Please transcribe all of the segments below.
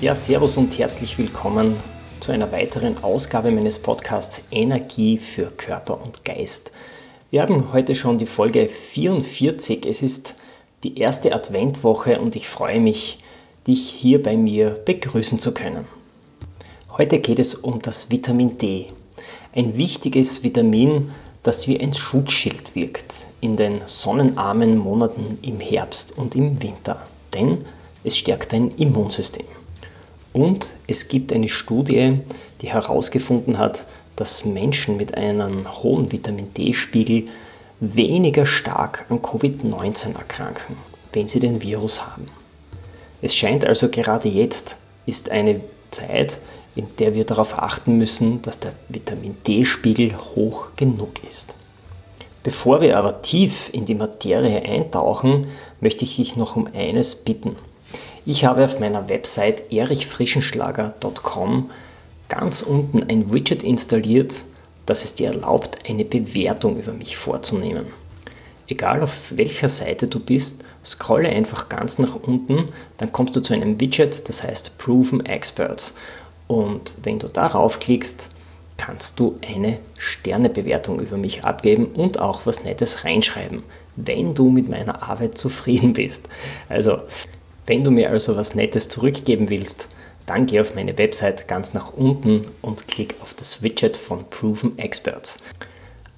Ja, Servus und herzlich willkommen zu einer weiteren Ausgabe meines Podcasts Energie für Körper und Geist. Wir haben heute schon die Folge 44. Es ist die erste Adventwoche und ich freue mich, dich hier bei mir begrüßen zu können. Heute geht es um das Vitamin D. Ein wichtiges Vitamin, das wie ein Schutzschild wirkt in den sonnenarmen Monaten im Herbst und im Winter. Denn es stärkt dein Immunsystem. Und es gibt eine Studie, die herausgefunden hat, dass Menschen mit einem hohen Vitamin D-Spiegel weniger stark an Covid-19 erkranken, wenn sie den Virus haben. Es scheint also gerade jetzt ist eine Zeit, in der wir darauf achten müssen, dass der Vitamin D-Spiegel hoch genug ist. Bevor wir aber tief in die Materie eintauchen, möchte ich dich noch um eines bitten. Ich habe auf meiner Website erichfrischenschlager.com ganz unten ein Widget installiert, das es dir erlaubt, eine Bewertung über mich vorzunehmen. Egal auf welcher Seite du bist, scrolle einfach ganz nach unten, dann kommst du zu einem Widget, das heißt Proven Experts. Und wenn du darauf klickst, kannst du eine Sternebewertung über mich abgeben und auch was Nettes reinschreiben, wenn du mit meiner Arbeit zufrieden bist. Also wenn du mir also was Nettes zurückgeben willst, dann geh auf meine Website ganz nach unten und klick auf das Widget von Proven Experts.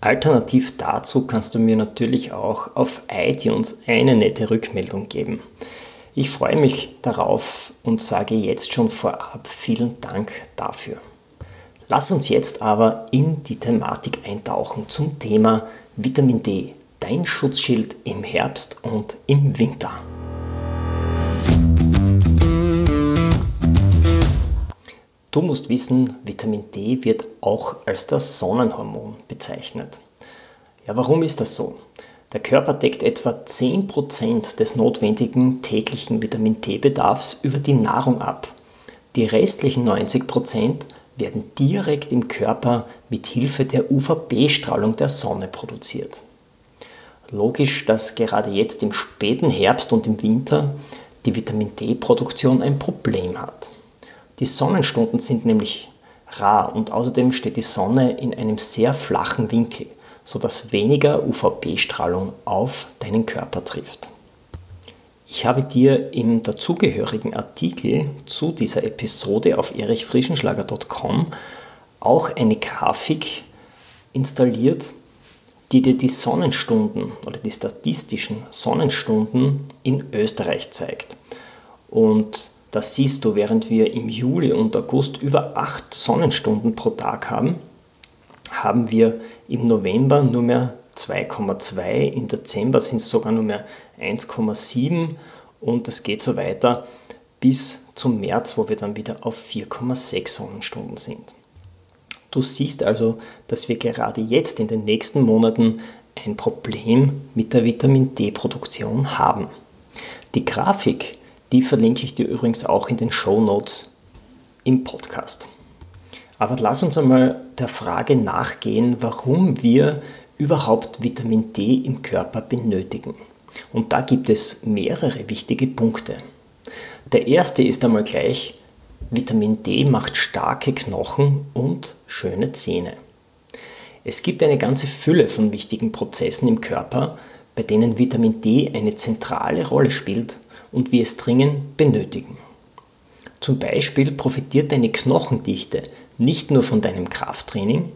Alternativ dazu kannst du mir natürlich auch auf iTunes eine nette Rückmeldung geben. Ich freue mich darauf und sage jetzt schon vorab vielen Dank dafür. Lass uns jetzt aber in die Thematik eintauchen zum Thema Vitamin D, dein Schutzschild im Herbst und im Winter. Du musst wissen, Vitamin D wird auch als das Sonnenhormon bezeichnet. Ja, warum ist das so? Der Körper deckt etwa 10% des notwendigen täglichen Vitamin D-Bedarfs über die Nahrung ab. Die restlichen 90% werden direkt im Körper mit Hilfe der UVB-Strahlung der Sonne produziert. Logisch, dass gerade jetzt im späten Herbst und im Winter die Vitamin D-Produktion ein Problem hat. Die Sonnenstunden sind nämlich rar und außerdem steht die Sonne in einem sehr flachen Winkel, sodass weniger UVB-Strahlung auf deinen Körper trifft. Ich habe dir im dazugehörigen Artikel zu dieser Episode auf erichfrischenschlager.com auch eine Grafik installiert, die dir die Sonnenstunden oder die statistischen Sonnenstunden in Österreich zeigt. Und das siehst du, während wir im Juli und August über 8 Sonnenstunden pro Tag haben, haben wir im November nur mehr 2,2, im Dezember sind es sogar nur mehr 1,7 und es geht so weiter bis zum März, wo wir dann wieder auf 4,6 Sonnenstunden sind. Du siehst also, dass wir gerade jetzt in den nächsten Monaten ein Problem mit der Vitamin D-Produktion haben. Die Grafik die verlinke ich dir übrigens auch in den Show Notes im Podcast. Aber lass uns einmal der Frage nachgehen, warum wir überhaupt Vitamin D im Körper benötigen. Und da gibt es mehrere wichtige Punkte. Der erste ist einmal gleich, Vitamin D macht starke Knochen und schöne Zähne. Es gibt eine ganze Fülle von wichtigen Prozessen im Körper, bei denen Vitamin D eine zentrale Rolle spielt und wir es dringend benötigen. Zum Beispiel profitiert deine Knochendichte nicht nur von deinem Krafttraining,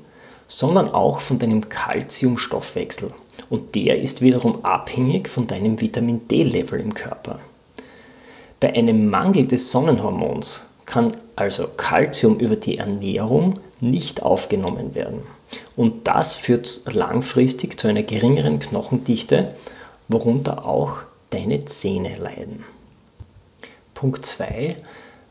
sondern auch von deinem Kalziumstoffwechsel und der ist wiederum abhängig von deinem Vitamin D-Level im Körper. Bei einem Mangel des Sonnenhormons kann also Kalzium über die Ernährung nicht aufgenommen werden. Und das führt langfristig zu einer geringeren Knochendichte, worunter auch deine Zähne leiden. Punkt 2.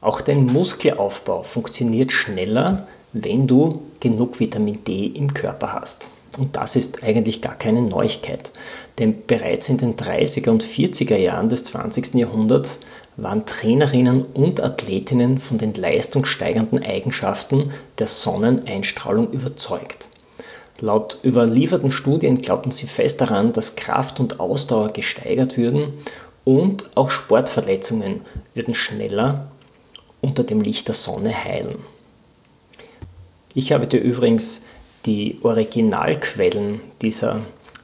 Auch dein Muskelaufbau funktioniert schneller, wenn du genug Vitamin D im Körper hast. Und das ist eigentlich gar keine Neuigkeit, denn bereits in den 30er und 40er Jahren des 20. Jahrhunderts waren Trainerinnen und Athletinnen von den leistungssteigernden Eigenschaften der Sonneneinstrahlung überzeugt. Laut überlieferten Studien glaubten sie fest daran, dass Kraft und Ausdauer gesteigert würden und auch Sportverletzungen würden schneller unter dem Licht der Sonne heilen. Ich habe dir übrigens die Originalquellen dieser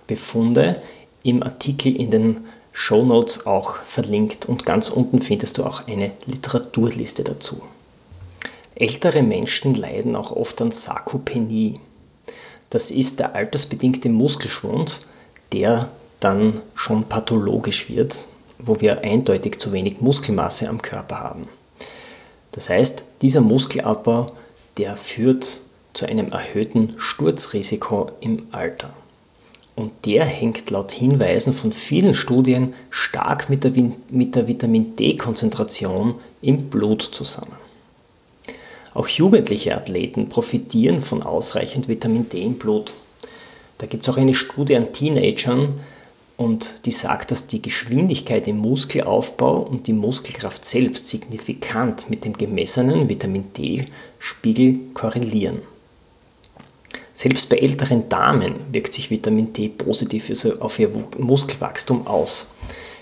Befunde im Artikel in den Show Notes auch verlinkt und ganz unten findest du auch eine Literaturliste dazu. Ältere Menschen leiden auch oft an Sarkopenie. Das ist der altersbedingte Muskelschwund, der dann schon pathologisch wird, wo wir eindeutig zu wenig Muskelmasse am Körper haben. Das heißt, dieser Muskelabbau, der führt zu einem erhöhten Sturzrisiko im Alter. Und der hängt laut Hinweisen von vielen Studien stark mit der, mit der Vitamin D-Konzentration im Blut zusammen. Auch jugendliche Athleten profitieren von ausreichend Vitamin D im Blut. Da gibt es auch eine Studie an Teenagern und die sagt, dass die Geschwindigkeit im Muskelaufbau und die Muskelkraft selbst signifikant mit dem gemessenen Vitamin D-Spiegel korrelieren. Selbst bei älteren Damen wirkt sich Vitamin D positiv auf ihr Muskelwachstum aus.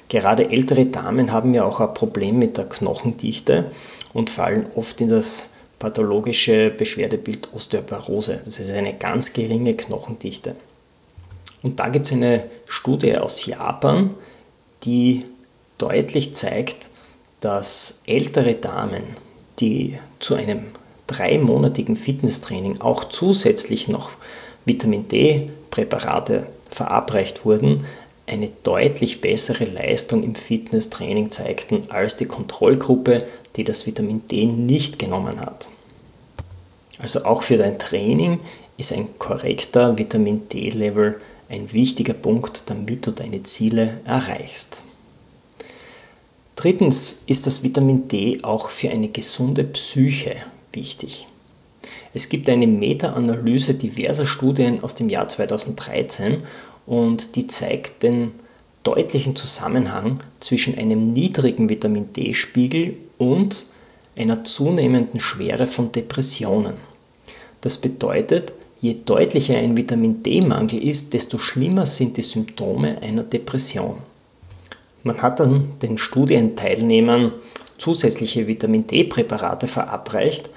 Gerade ältere Damen haben ja auch ein Problem mit der Knochendichte und fallen oft in das pathologische Beschwerdebild Osteoporose. Das ist eine ganz geringe Knochendichte. Und da gibt es eine Studie aus Japan, die deutlich zeigt, dass ältere Damen, die zu einem dreimonatigen Fitnesstraining auch zusätzlich noch Vitamin D-Präparate verabreicht wurden, eine deutlich bessere Leistung im Fitnesstraining zeigten als die Kontrollgruppe, die das Vitamin D nicht genommen hat. Also auch für dein Training ist ein korrekter Vitamin D-Level ein wichtiger Punkt, damit du deine Ziele erreichst. Drittens ist das Vitamin D auch für eine gesunde Psyche wichtig. Es gibt eine Meta-Analyse diverser Studien aus dem Jahr 2013 und die zeigt den deutlichen Zusammenhang zwischen einem niedrigen Vitamin D-Spiegel und einer zunehmenden Schwere von Depressionen. Das bedeutet, je deutlicher ein Vitamin D-Mangel ist, desto schlimmer sind die Symptome einer Depression. Man hat dann den Studienteilnehmern zusätzliche Vitamin D-Präparate verabreicht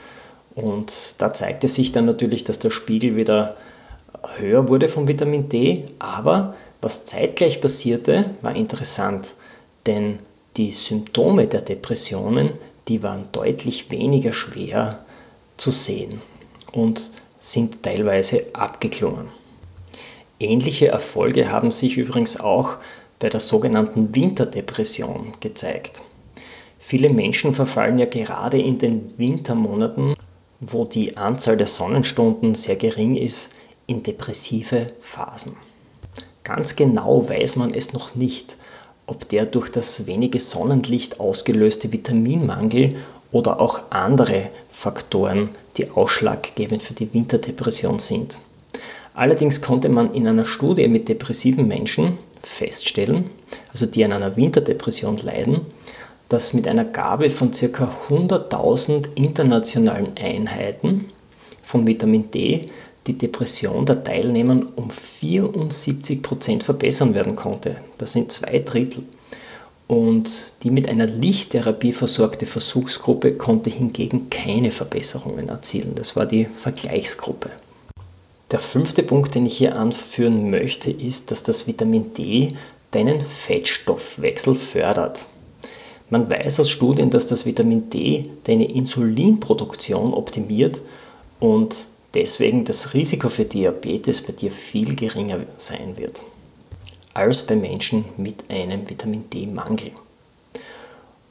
und da zeigte sich dann natürlich, dass der Spiegel wieder höher wurde von Vitamin D, aber was zeitgleich passierte, war interessant, denn die Symptome der Depressionen, die waren deutlich weniger schwer zu sehen und sind teilweise abgeklungen. Ähnliche Erfolge haben sich übrigens auch bei der sogenannten Winterdepression gezeigt. Viele Menschen verfallen ja gerade in den Wintermonaten, wo die Anzahl der Sonnenstunden sehr gering ist, in depressive Phasen. Ganz genau weiß man es noch nicht, ob der durch das wenige Sonnenlicht ausgelöste Vitaminmangel oder auch andere Faktoren, die ausschlaggebend für die Winterdepression sind. Allerdings konnte man in einer Studie mit depressiven Menschen feststellen, also die an einer Winterdepression leiden, dass mit einer Gabe von ca. 100.000 internationalen Einheiten von Vitamin D die Depression der Teilnehmer um 74% verbessern werden konnte. Das sind zwei Drittel. Und die mit einer Lichttherapie versorgte Versuchsgruppe konnte hingegen keine Verbesserungen erzielen. Das war die Vergleichsgruppe. Der fünfte Punkt, den ich hier anführen möchte, ist, dass das Vitamin D deinen Fettstoffwechsel fördert. Man weiß aus Studien, dass das Vitamin D deine Insulinproduktion optimiert und deswegen das Risiko für Diabetes bei dir viel geringer sein wird als bei Menschen mit einem Vitamin D-Mangel.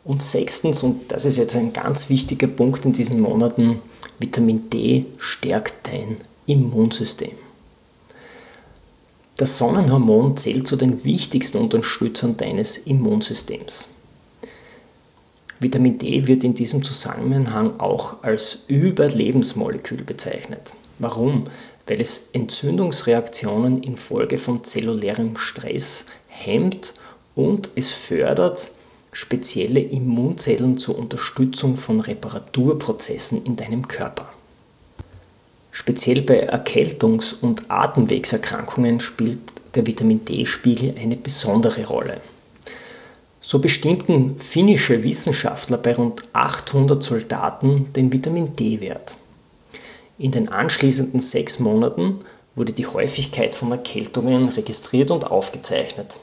Und sechstens, und das ist jetzt ein ganz wichtiger Punkt in diesen Monaten, Vitamin D stärkt dein Immunsystem. Das Sonnenhormon zählt zu den wichtigsten Unterstützern deines Immunsystems. Vitamin D wird in diesem Zusammenhang auch als Überlebensmolekül bezeichnet. Warum? Weil es Entzündungsreaktionen infolge von zellulärem Stress hemmt und es fördert spezielle Immunzellen zur Unterstützung von Reparaturprozessen in deinem Körper. Speziell bei Erkältungs- und Atemwegserkrankungen spielt der Vitamin D-Spiegel eine besondere Rolle. So bestimmten finnische Wissenschaftler bei rund 800 Soldaten den Vitamin D-Wert. In den anschließenden sechs Monaten wurde die Häufigkeit von Erkältungen registriert und aufgezeichnet.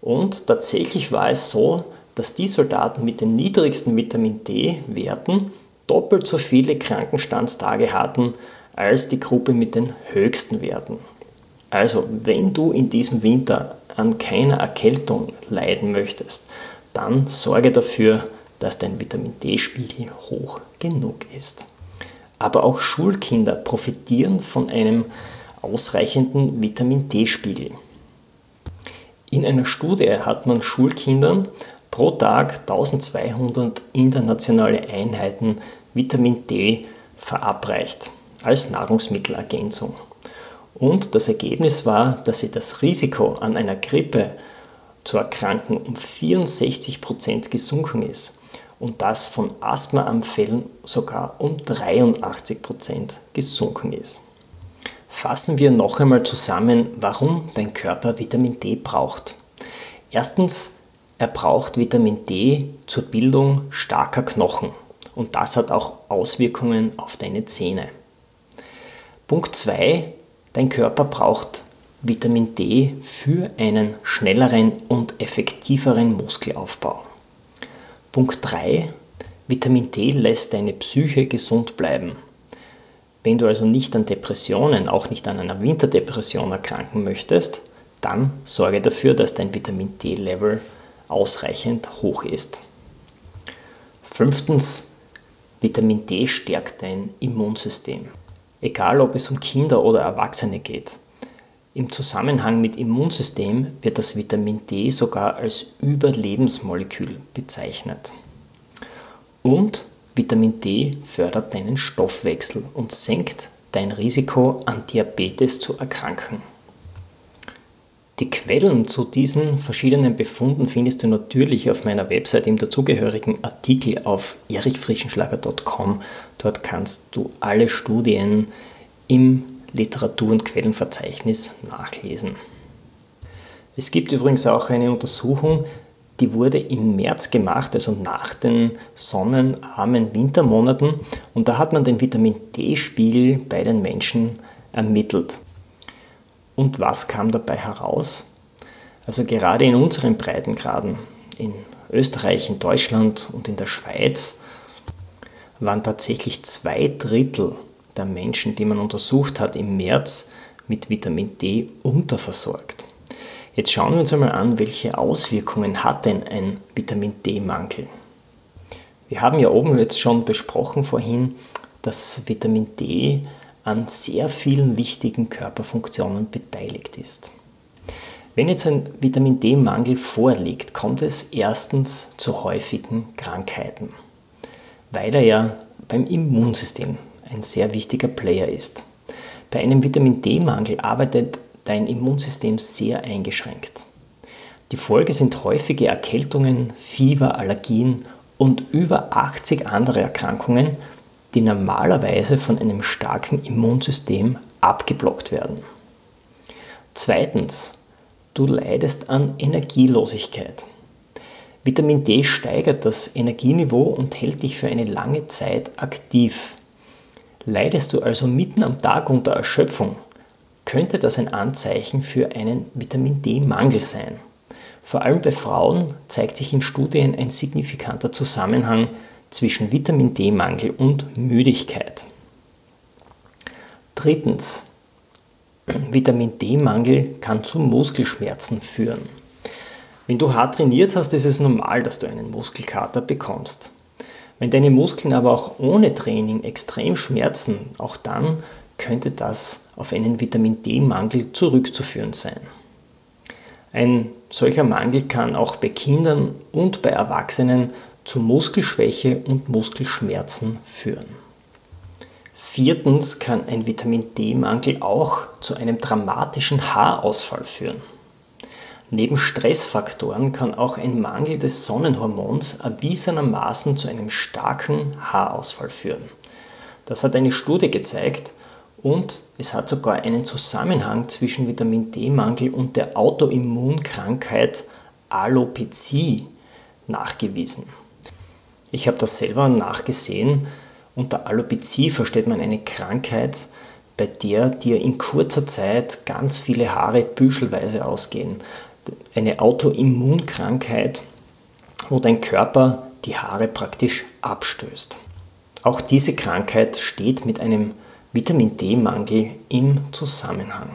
Und tatsächlich war es so, dass die Soldaten mit den niedrigsten Vitamin D-Werten doppelt so viele Krankenstandstage hatten als die Gruppe mit den höchsten Werten. Also, wenn du in diesem Winter an keiner Erkältung leiden möchtest, dann sorge dafür, dass dein Vitamin D-Spiegel hoch genug ist. Aber auch Schulkinder profitieren von einem ausreichenden Vitamin D-Spiegel. In einer Studie hat man Schulkindern pro Tag 1200 internationale Einheiten Vitamin D verabreicht als Nahrungsmittelergänzung. Und das Ergebnis war, dass sie das Risiko an einer Grippe zu erkranken um 64% gesunken ist und das von Asthmaanfällen sogar um 83% gesunken ist. Fassen wir noch einmal zusammen, warum dein Körper Vitamin D braucht. Erstens, er braucht Vitamin D zur Bildung starker Knochen und das hat auch Auswirkungen auf deine Zähne. Punkt 2. Dein Körper braucht Vitamin D für einen schnelleren und effektiveren Muskelaufbau. Punkt 3. Vitamin D lässt deine Psyche gesund bleiben. Wenn du also nicht an Depressionen, auch nicht an einer Winterdepression erkranken möchtest, dann sorge dafür, dass dein Vitamin D-Level ausreichend hoch ist. Fünftens, Vitamin D stärkt dein Immunsystem egal ob es um Kinder oder Erwachsene geht. Im Zusammenhang mit Immunsystem wird das Vitamin D sogar als Überlebensmolekül bezeichnet. Und Vitamin D fördert deinen Stoffwechsel und senkt dein Risiko an Diabetes zu erkranken. Die Quellen zu diesen verschiedenen Befunden findest du natürlich auf meiner Website im dazugehörigen Artikel auf erichfrischenschlager.com. Dort kannst du alle Studien im Literatur- und Quellenverzeichnis nachlesen. Es gibt übrigens auch eine Untersuchung, die wurde im März gemacht, also nach den sonnenarmen Wintermonaten. Und da hat man den Vitamin D-Spiegel bei den Menschen ermittelt. Und was kam dabei heraus? Also gerade in unseren Breitengraden, in Österreich, in Deutschland und in der Schweiz, waren tatsächlich zwei Drittel der Menschen, die man untersucht hat, im März mit Vitamin D unterversorgt. Jetzt schauen wir uns einmal an, welche Auswirkungen hat denn ein Vitamin D-Mangel. Wir haben ja oben jetzt schon besprochen vorhin, dass Vitamin D an sehr vielen wichtigen Körperfunktionen beteiligt ist. Wenn jetzt ein Vitamin D-Mangel vorliegt, kommt es erstens zu häufigen Krankheiten, weil er ja beim Immunsystem ein sehr wichtiger Player ist. Bei einem Vitamin D-Mangel arbeitet dein Immunsystem sehr eingeschränkt. Die Folge sind häufige Erkältungen, Fieber, Allergien und über 80 andere Erkrankungen, die normalerweise von einem starken Immunsystem abgeblockt werden. Zweitens, du leidest an Energielosigkeit. Vitamin D steigert das Energieniveau und hält dich für eine lange Zeit aktiv. Leidest du also mitten am Tag unter Erschöpfung, könnte das ein Anzeichen für einen Vitamin D-Mangel sein. Vor allem bei Frauen zeigt sich in Studien ein signifikanter Zusammenhang zwischen Vitamin D-Mangel und Müdigkeit. Drittens, Vitamin D-Mangel kann zu Muskelschmerzen führen. Wenn du hart trainiert hast, ist es normal, dass du einen Muskelkater bekommst. Wenn deine Muskeln aber auch ohne Training extrem schmerzen, auch dann könnte das auf einen Vitamin D-Mangel zurückzuführen sein. Ein solcher Mangel kann auch bei Kindern und bei Erwachsenen zu Muskelschwäche und Muskelschmerzen führen. Viertens kann ein Vitamin D-Mangel auch zu einem dramatischen Haarausfall führen. Neben Stressfaktoren kann auch ein Mangel des Sonnenhormons erwiesenermaßen zu einem starken Haarausfall führen. Das hat eine Studie gezeigt und es hat sogar einen Zusammenhang zwischen Vitamin D-Mangel und der Autoimmunkrankheit Alopecie nachgewiesen. Ich habe das selber nachgesehen. Unter Alopecie versteht man eine Krankheit, bei der dir in kurzer Zeit ganz viele Haare büschelweise ausgehen eine Autoimmunkrankheit, wo dein Körper die Haare praktisch abstößt. Auch diese Krankheit steht mit einem Vitamin D-Mangel im Zusammenhang.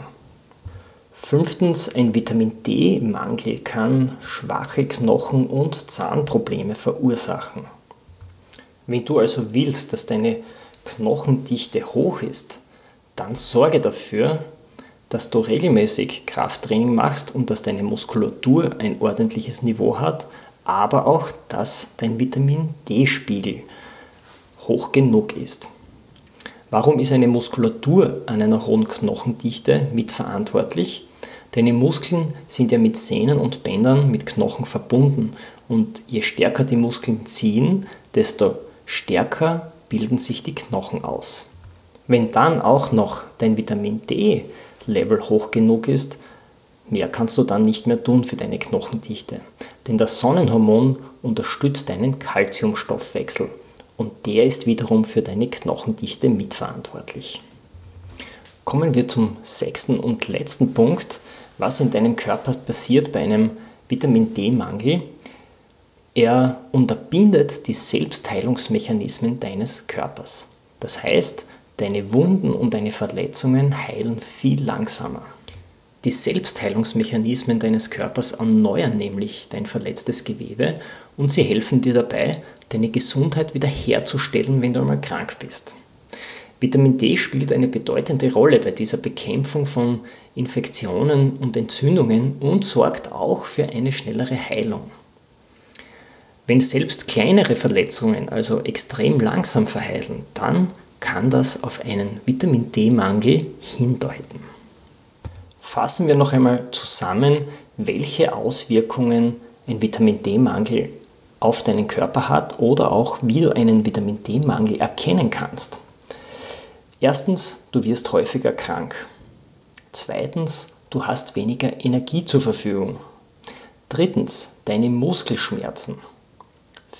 Fünftens, ein Vitamin D-Mangel kann schwache Knochen- und Zahnprobleme verursachen. Wenn du also willst, dass deine Knochendichte hoch ist, dann sorge dafür, dass du regelmäßig Krafttraining machst und dass deine Muskulatur ein ordentliches Niveau hat, aber auch, dass dein Vitamin D-Spiegel hoch genug ist. Warum ist eine Muskulatur an einer hohen Knochendichte mitverantwortlich? Deine Muskeln sind ja mit Sehnen und Bändern mit Knochen verbunden und je stärker die Muskeln ziehen, desto stärker bilden sich die Knochen aus. Wenn dann auch noch dein Vitamin D Level hoch genug ist, mehr kannst du dann nicht mehr tun für deine Knochendichte. Denn das Sonnenhormon unterstützt deinen Kalziumstoffwechsel und der ist wiederum für deine Knochendichte mitverantwortlich. Kommen wir zum sechsten und letzten Punkt, was in deinem Körper passiert bei einem Vitamin D-Mangel. Er unterbindet die Selbstheilungsmechanismen deines Körpers. Das heißt, Deine Wunden und deine Verletzungen heilen viel langsamer. Die Selbstheilungsmechanismen deines Körpers erneuern nämlich dein verletztes Gewebe und sie helfen dir dabei, deine Gesundheit wiederherzustellen, wenn du einmal krank bist. Vitamin D spielt eine bedeutende Rolle bei dieser Bekämpfung von Infektionen und Entzündungen und sorgt auch für eine schnellere Heilung. Wenn selbst kleinere Verletzungen also extrem langsam verheilen, dann kann das auf einen Vitamin D-Mangel hindeuten. Fassen wir noch einmal zusammen, welche Auswirkungen ein Vitamin D-Mangel auf deinen Körper hat oder auch wie du einen Vitamin D-Mangel erkennen kannst. Erstens, du wirst häufiger krank. Zweitens, du hast weniger Energie zur Verfügung. Drittens, deine Muskelschmerzen.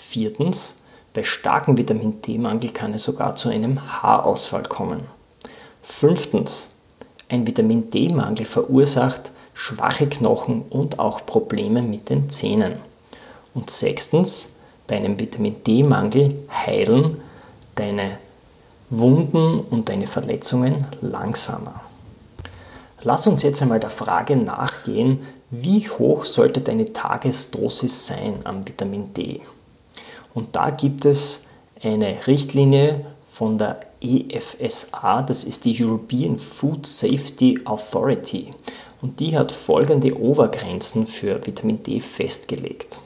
Viertens, bei starkem Vitamin D-Mangel kann es sogar zu einem Haarausfall kommen. Fünftens, ein Vitamin D-Mangel verursacht schwache Knochen und auch Probleme mit den Zähnen. Und sechstens, bei einem Vitamin D-Mangel heilen deine Wunden und deine Verletzungen langsamer. Lass uns jetzt einmal der Frage nachgehen, wie hoch sollte deine Tagesdosis sein am Vitamin D? Und da gibt es eine Richtlinie von der EFSA, das ist die European Food Safety Authority. Und die hat folgende Obergrenzen für Vitamin D festgelegt.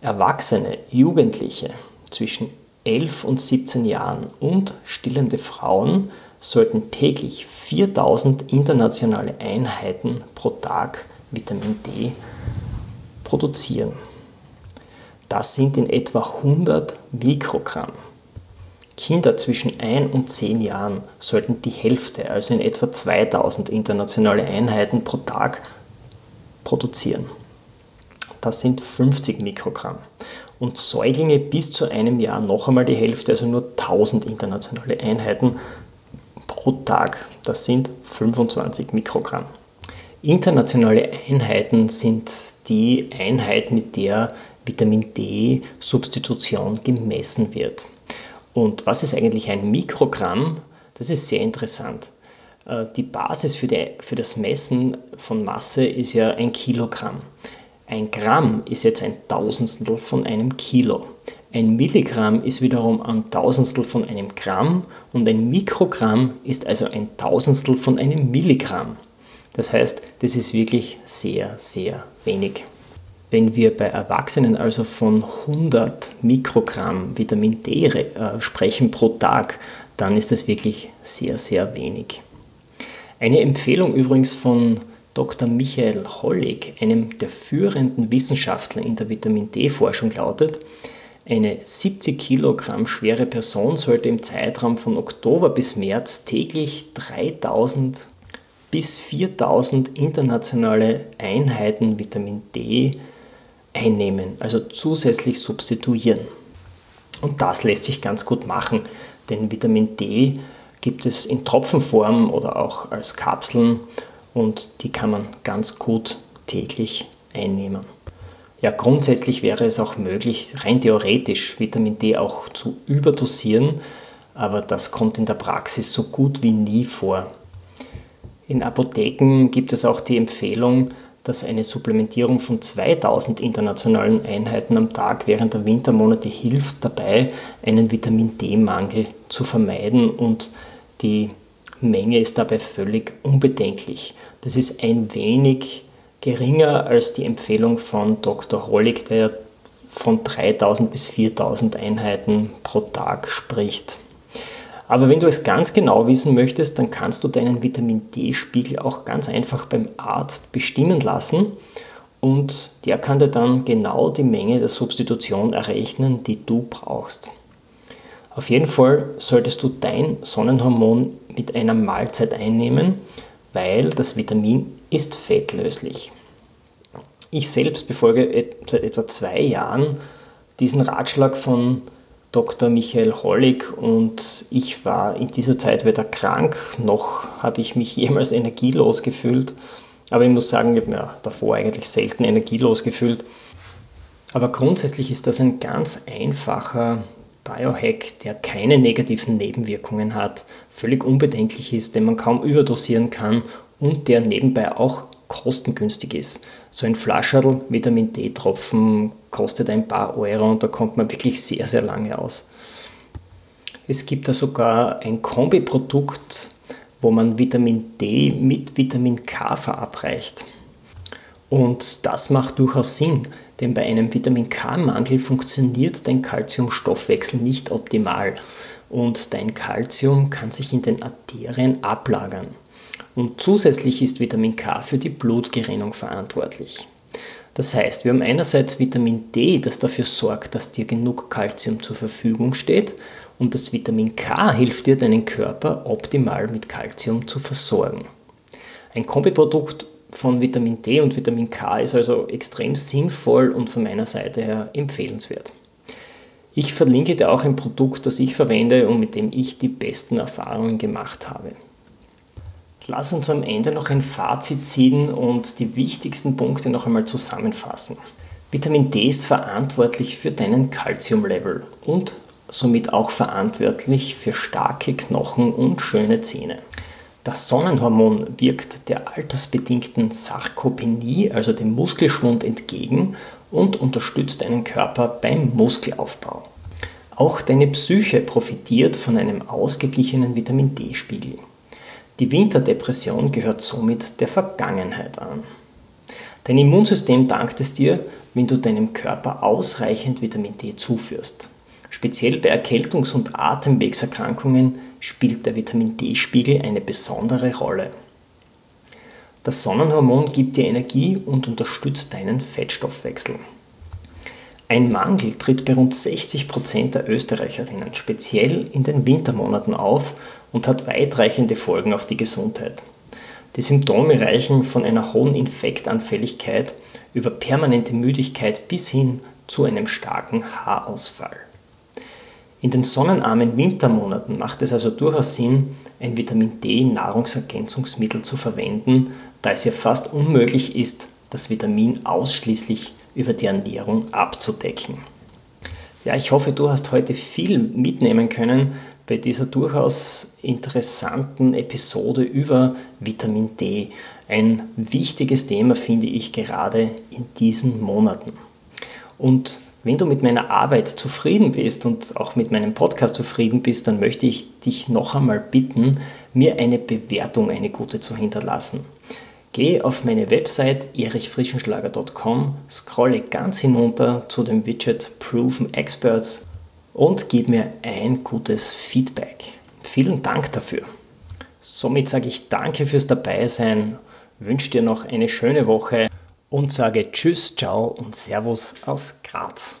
Erwachsene, Jugendliche zwischen 11 und 17 Jahren und stillende Frauen sollten täglich 4000 internationale Einheiten pro Tag Vitamin D produzieren. Das sind in etwa 100 Mikrogramm. Kinder zwischen 1 und 10 Jahren sollten die Hälfte, also in etwa 2000 internationale Einheiten pro Tag produzieren. Das sind 50 Mikrogramm. Und Säuglinge bis zu einem Jahr noch einmal die Hälfte, also nur 1000 internationale Einheiten pro Tag. Das sind 25 Mikrogramm. Internationale Einheiten sind die Einheit, mit der Vitamin D-Substitution gemessen wird. Und was ist eigentlich ein Mikrogramm? Das ist sehr interessant. Äh, die Basis für, die, für das Messen von Masse ist ja ein Kilogramm. Ein Gramm ist jetzt ein Tausendstel von einem Kilo. Ein Milligramm ist wiederum ein Tausendstel von einem Gramm und ein Mikrogramm ist also ein Tausendstel von einem Milligramm. Das heißt, das ist wirklich sehr, sehr wenig. Wenn wir bei Erwachsenen also von 100 Mikrogramm Vitamin D äh, sprechen pro Tag, dann ist das wirklich sehr, sehr wenig. Eine Empfehlung übrigens von Dr. Michael Hollig, einem der führenden Wissenschaftler in der Vitamin D-Forschung, lautet, eine 70 Kilogramm schwere Person sollte im Zeitraum von Oktober bis März täglich 3000 bis 4000 internationale Einheiten Vitamin D einnehmen, also zusätzlich substituieren. Und das lässt sich ganz gut machen, denn Vitamin D gibt es in Tropfenform oder auch als Kapseln und die kann man ganz gut täglich einnehmen. Ja, grundsätzlich wäre es auch möglich, rein theoretisch Vitamin D auch zu überdosieren, aber das kommt in der Praxis so gut wie nie vor. In Apotheken gibt es auch die Empfehlung, dass eine Supplementierung von 2000 internationalen Einheiten am Tag während der Wintermonate hilft dabei, einen Vitamin D-Mangel zu vermeiden und die Menge ist dabei völlig unbedenklich. Das ist ein wenig geringer als die Empfehlung von Dr. Hollig, der von 3000 bis 4000 Einheiten pro Tag spricht. Aber wenn du es ganz genau wissen möchtest, dann kannst du deinen Vitamin D-Spiegel auch ganz einfach beim Arzt bestimmen lassen und der kann dir dann genau die Menge der Substitution errechnen, die du brauchst. Auf jeden Fall solltest du dein Sonnenhormon mit einer Mahlzeit einnehmen, weil das Vitamin ist fettlöslich. Ich selbst befolge seit etwa zwei Jahren diesen Ratschlag von Dr. Michael Hollig und ich war in dieser Zeit weder krank noch habe ich mich jemals energielos gefühlt. Aber ich muss sagen, ich habe mir davor eigentlich selten energielos gefühlt. Aber grundsätzlich ist das ein ganz einfacher Biohack, der keine negativen Nebenwirkungen hat, völlig unbedenklich ist, den man kaum überdosieren kann und der nebenbei auch kostengünstig ist. So ein Flascherl Vitamin D-Tropfen kostet ein paar Euro und da kommt man wirklich sehr, sehr lange aus. Es gibt da sogar ein Kombiprodukt, wo man Vitamin D mit Vitamin K verabreicht. Und das macht durchaus Sinn, denn bei einem Vitamin K-Mangel funktioniert dein Kalziumstoffwechsel nicht optimal und dein Kalzium kann sich in den Arterien ablagern. Und zusätzlich ist Vitamin K für die Blutgerinnung verantwortlich. Das heißt, wir haben einerseits Vitamin D, das dafür sorgt, dass dir genug Kalzium zur Verfügung steht und das Vitamin K hilft dir, deinen Körper optimal mit Kalzium zu versorgen. Ein Kombiprodukt von Vitamin D und Vitamin K ist also extrem sinnvoll und von meiner Seite her empfehlenswert. Ich verlinke dir auch ein Produkt, das ich verwende und mit dem ich die besten Erfahrungen gemacht habe. Lass uns am Ende noch ein Fazit ziehen und die wichtigsten Punkte noch einmal zusammenfassen. Vitamin D ist verantwortlich für deinen Kalziumlevel und somit auch verantwortlich für starke Knochen und schöne Zähne. Das Sonnenhormon wirkt der altersbedingten Sarkopenie, also dem Muskelschwund, entgegen und unterstützt deinen Körper beim Muskelaufbau. Auch deine Psyche profitiert von einem ausgeglichenen Vitamin D-Spiegel. Die Winterdepression gehört somit der Vergangenheit an. Dein Immunsystem dankt es dir, wenn du deinem Körper ausreichend Vitamin D zuführst. Speziell bei Erkältungs- und Atemwegserkrankungen spielt der Vitamin D-Spiegel eine besondere Rolle. Das Sonnenhormon gibt dir Energie und unterstützt deinen Fettstoffwechsel. Ein Mangel tritt bei rund 60 Prozent der Österreicherinnen speziell in den Wintermonaten auf und hat weitreichende Folgen auf die Gesundheit. Die Symptome reichen von einer hohen Infektanfälligkeit über permanente Müdigkeit bis hin zu einem starken Haarausfall. In den sonnenarmen Wintermonaten macht es also durchaus Sinn, ein Vitamin D Nahrungsergänzungsmittel zu verwenden, da es ja fast unmöglich ist, das Vitamin ausschließlich über die Ernährung abzudecken. Ja, ich hoffe, du hast heute viel mitnehmen können, bei dieser durchaus interessanten Episode über Vitamin D. Ein wichtiges Thema finde ich gerade in diesen Monaten. Und Wenn du mit meiner Arbeit zufrieden bist und auch mit meinem Podcast zufrieden bist, dann möchte ich dich noch einmal bitten, mir eine Bewertung, eine gute zu hinterlassen. Geh auf meine Website erichfrischenschlager.com, scrolle ganz hinunter zu dem Widget Proven Experts und gib mir ein gutes Feedback. Vielen Dank dafür. Somit sage ich danke fürs Dabeisein, wünsche dir noch eine schöne Woche und sage Tschüss, Ciao und Servus aus Graz.